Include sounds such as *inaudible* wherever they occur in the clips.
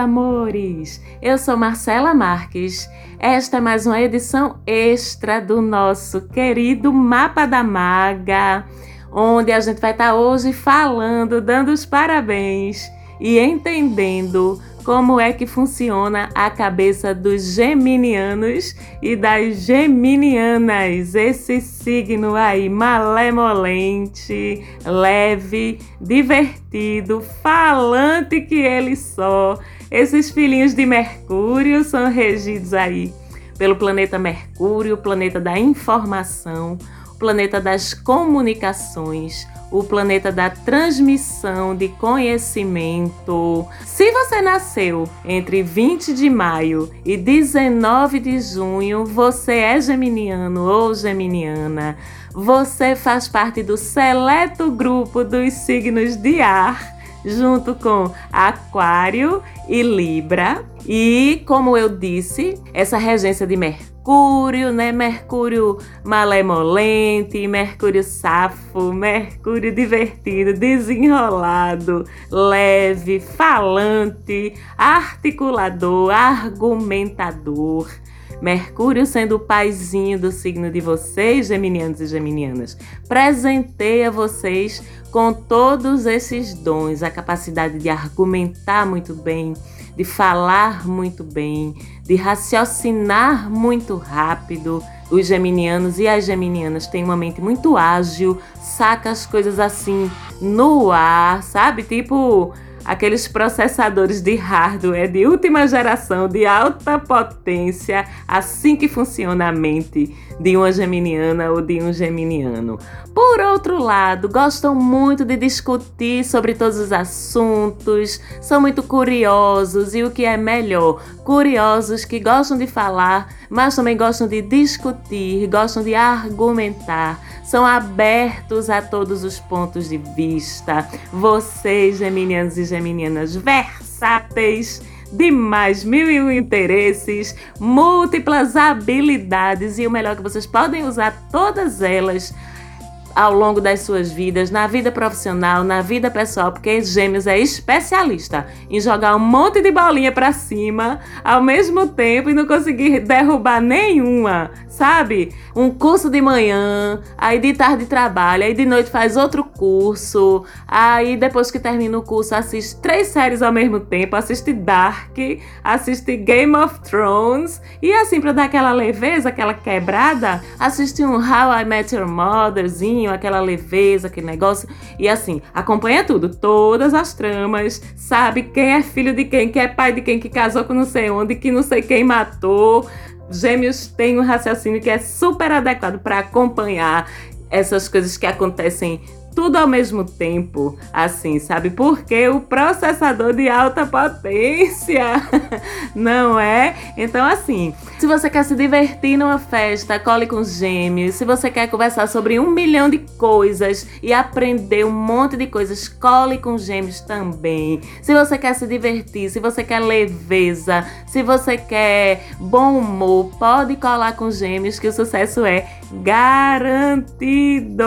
Amores! Eu sou Marcela Marques. Esta é mais uma edição extra do nosso querido Mapa da Maga, onde a gente vai estar hoje falando, dando os parabéns e entendendo como é que funciona a cabeça dos geminianos e das geminianas. Esse signo aí malemolente, leve, divertido, falante que ele só. Esses filhinhos de Mercúrio são regidos aí pelo planeta Mercúrio, o planeta da informação, o planeta das comunicações, o planeta da transmissão de conhecimento. Se você nasceu entre 20 de maio e 19 de junho, você é geminiano ou geminiana. Você faz parte do seleto grupo dos signos de ar junto com Aquário e Libra. E, como eu disse, essa regência de Mercúrio, né? Mercúrio malemolente, Mercúrio safo, Mercúrio divertido, desenrolado, leve, falante, articulador, argumentador. Mercúrio sendo o paizinho do signo de vocês, geminianos e geminianas, presenteia vocês com todos esses dons, a capacidade de argumentar muito bem, de falar muito bem, de raciocinar muito rápido. Os geminianos e as geminianas têm uma mente muito ágil, saca as coisas assim no ar, sabe? Tipo aqueles processadores de hardware de última geração, de alta potência, assim que funciona a mente de uma geminiana ou de um geminiano. Por outro lado, gostam muito de discutir sobre todos os assuntos, são muito curiosos e o que é melhor, curiosos que gostam de falar, mas também gostam de discutir, gostam de argumentar são abertos a todos os pontos de vista. Vocês, geminianos e geminianas versáteis, de mais mil e um interesses, múltiplas habilidades e o melhor que vocês podem usar todas elas ao longo das suas vidas, na vida profissional, na vida pessoal, porque Gêmeos é especialista em jogar um monte de bolinha para cima ao mesmo tempo e não conseguir derrubar nenhuma, sabe? Um curso de manhã, aí de tarde trabalha, aí de noite faz outro curso, aí depois que termina o curso assiste três séries ao mesmo tempo, assiste Dark, assiste Game of Thrones e assim para dar aquela leveza, aquela quebrada, assiste um How I Met Your Motherzinho aquela leveza, aquele negócio. E assim, acompanha tudo, todas as tramas, sabe quem é filho de quem, quem é pai de quem, que casou com não sei onde, que não sei quem matou. Gêmeos têm um raciocínio que é super adequado para acompanhar essas coisas que acontecem tudo ao mesmo tempo, assim, sabe? Porque o processador de alta potência, *laughs* não é? Então, assim, se você quer se divertir numa festa, cole com gêmeos. Se você quer conversar sobre um milhão de coisas e aprender um monte de coisas, cole com gêmeos também. Se você quer se divertir, se você quer leveza, se você quer bom humor, pode colar com gêmeos que o sucesso é garantido.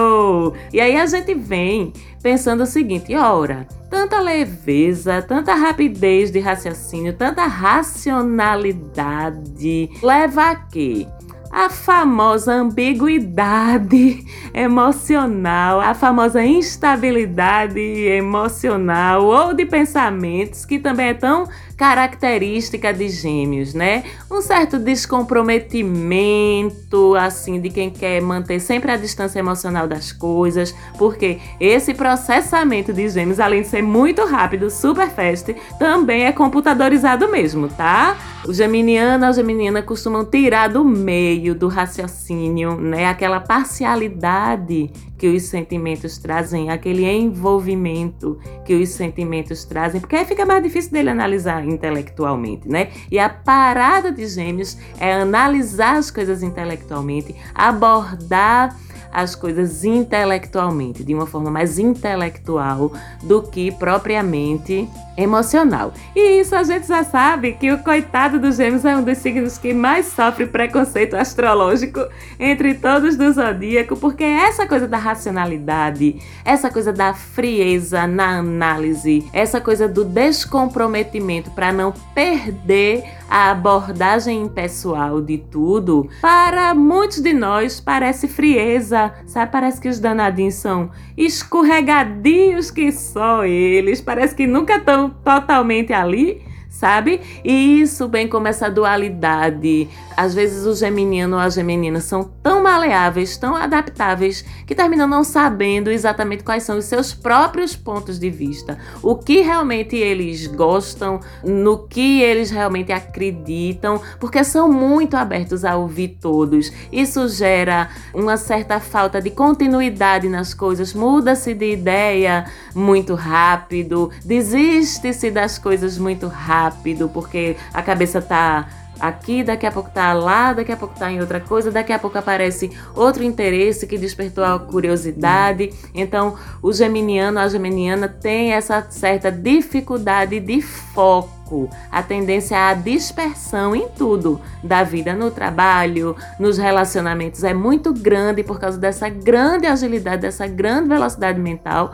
E aí a gente vem pensando o seguinte: ora, tanta leveza, tanta rapidez de raciocínio, tanta racionalidade leva a quê? a famosa ambiguidade *laughs* emocional, a famosa instabilidade emocional ou de pensamentos, que também é tão característica de gêmeos, né? Um certo descomprometimento, assim, de quem quer manter sempre a distância emocional das coisas, porque esse processamento de gêmeos, além de ser muito rápido, super fast, também é computadorizado mesmo, tá? O geminiano, a geminiana costumam tirar do meio do raciocínio, né? Aquela parcialidade que os sentimentos trazem, aquele envolvimento que os sentimentos trazem, porque aí fica mais difícil dele analisar intelectualmente, né? E a parada de Gêmeos é analisar as coisas intelectualmente, abordar as coisas intelectualmente, de uma forma mais intelectual do que propriamente emocional. E isso a gente já sabe que o coitado dos gêmeos é um dos signos que mais sofre preconceito astrológico entre todos do zodíaco, porque essa coisa da racionalidade, essa coisa da frieza na análise, essa coisa do descomprometimento para não perder a abordagem impessoal de tudo, para muitos de nós parece frieza, sabe? Parece que os danadinhos são escorregadios que só eles, parece que nunca estão totalmente ali sabe? E isso, bem como essa dualidade. Às vezes o geminiano ou a geminina são tão maleáveis, tão adaptáveis, que terminam não sabendo exatamente quais são os seus próprios pontos de vista, o que realmente eles gostam, no que eles realmente acreditam, porque são muito abertos a ouvir todos. Isso gera uma certa falta de continuidade nas coisas, muda-se de ideia muito rápido, desiste-se das coisas muito rápido rápido, porque a cabeça tá aqui, daqui a pouco tá lá, daqui a pouco tá em outra coisa, daqui a pouco aparece outro interesse que despertou a curiosidade. Então, o geminiano, a geminiana tem essa certa dificuldade de foco, a tendência à dispersão em tudo da vida, no trabalho, nos relacionamentos é muito grande por causa dessa grande agilidade, dessa grande velocidade mental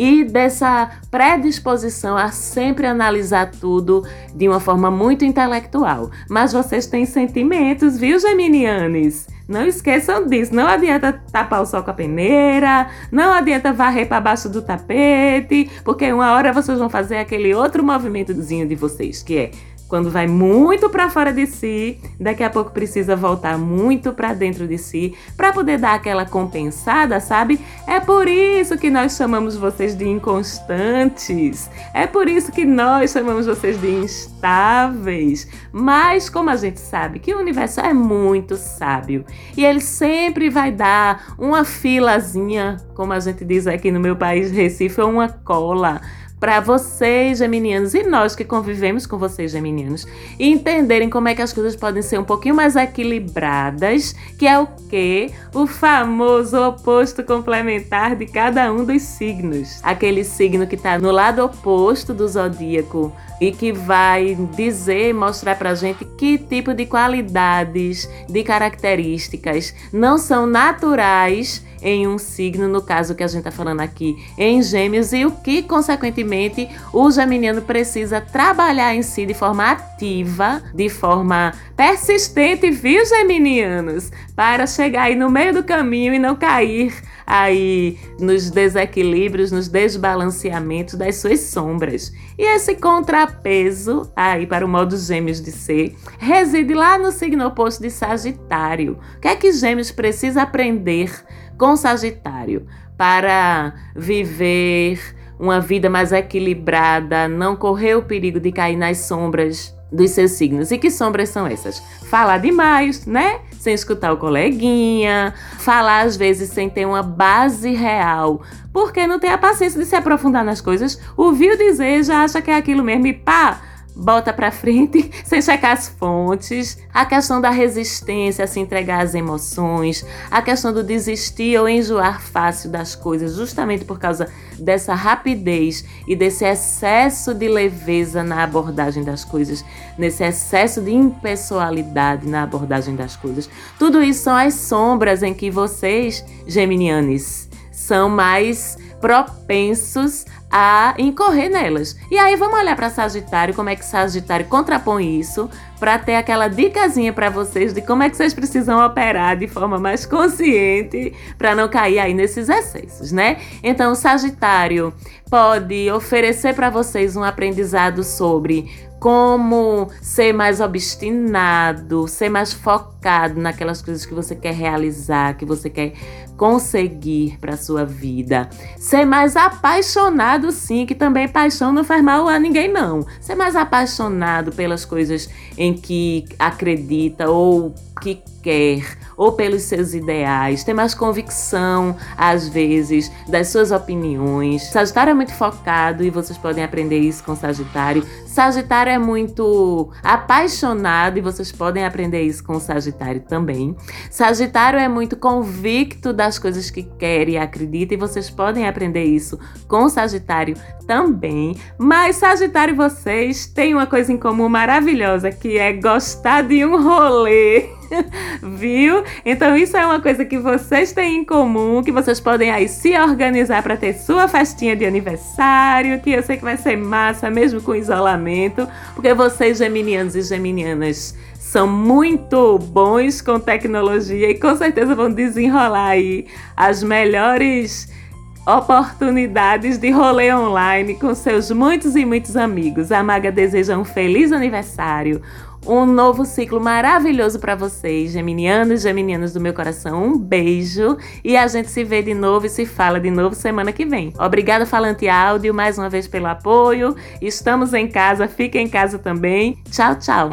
e dessa predisposição a sempre analisar tudo de uma forma muito intelectual. Mas vocês têm sentimentos, viu, Geminianes? Não esqueçam disso. Não adianta tapar o sol com a peneira, não adianta varrer para baixo do tapete, porque uma hora vocês vão fazer aquele outro movimentozinho de vocês, que é quando vai muito para fora de si, daqui a pouco precisa voltar muito para dentro de si para poder dar aquela compensada, sabe? É por isso que nós chamamos vocês de inconstantes. É por isso que nós chamamos vocês de instáveis. Mas como a gente sabe que o universo é muito sábio e ele sempre vai dar uma filazinha, como a gente diz aqui no meu país Recife, uma cola para vocês, geminianos, e nós que convivemos com vocês, geminianos, entenderem como é que as coisas podem ser um pouquinho mais equilibradas, que é o que? O famoso oposto complementar de cada um dos signos. Aquele signo que está no lado oposto do zodíaco e que vai dizer, mostrar pra gente que tipo de qualidades, de características não são naturais em um signo, no caso que a gente está falando aqui, em Gêmeos, e o que, consequentemente, o geminiano precisa trabalhar em si de forma ativa, de forma persistente, viu, geminianos? Para chegar aí no meio do caminho e não cair aí nos desequilíbrios, nos desbalanceamentos das suas sombras. E esse contrapeso aí para o modo Gêmeos de ser reside lá no signo oposto de Sagitário. O que é que Gêmeos precisa aprender com Sagitário para viver uma vida mais equilibrada, não correr o perigo de cair nas sombras dos seus signos. E que sombras são essas? Falar demais, né? Sem escutar o coleguinha, falar às vezes sem ter uma base real, porque não tem a paciência de se aprofundar nas coisas, ouviu dizer, já acha que é aquilo mesmo e pá, bota para frente *laughs* sem checar as fontes, a questão da resistência a se entregar às emoções, a questão do desistir ou enjoar fácil das coisas, justamente por causa dessa rapidez e desse excesso de leveza na abordagem das coisas, nesse excesso de impessoalidade na abordagem das coisas. Tudo isso são as sombras em que vocês, geminianes, são mais propensos a incorrer nelas. E aí vamos olhar para Sagitário, como é que Sagitário contrapõe isso, para ter aquela dicasinha para vocês de como é que vocês precisam operar de forma mais consciente para não cair aí nesses excessos, né? Então, Sagitário pode oferecer para vocês um aprendizado sobre como ser mais obstinado, ser mais focado naquelas coisas que você quer realizar, que você quer conseguir para sua vida. Ser mais apaixonado, sim, que também paixão não faz mal a ninguém, não. Ser mais apaixonado pelas coisas em que acredita ou que quer ou pelos seus ideais, tem mais convicção, às vezes, das suas opiniões. Sagitário é muito focado e vocês podem aprender isso com Sagitário. Sagitário é muito apaixonado e vocês podem aprender isso com Sagitário também. Sagitário é muito convicto das coisas que quer e acredita e vocês podem aprender isso com Sagitário também. Mas Sagitário vocês têm uma coisa em comum maravilhosa que é gostar de um rolê. Viu? Então isso é uma coisa que vocês têm em comum, que vocês podem aí se organizar para ter sua festinha de aniversário, que eu sei que vai ser massa mesmo com isolamento, porque vocês geminianos e geminianas são muito bons com tecnologia e com certeza vão desenrolar aí as melhores oportunidades de rolê online com seus muitos e muitos amigos. A Maga deseja um feliz aniversário, um novo ciclo maravilhoso para vocês, geminianos geminianas do meu coração. Um beijo e a gente se vê de novo e se fala de novo semana que vem. Obrigada, Falante Áudio, mais uma vez pelo apoio. Estamos em casa, fiquem em casa também. Tchau, tchau.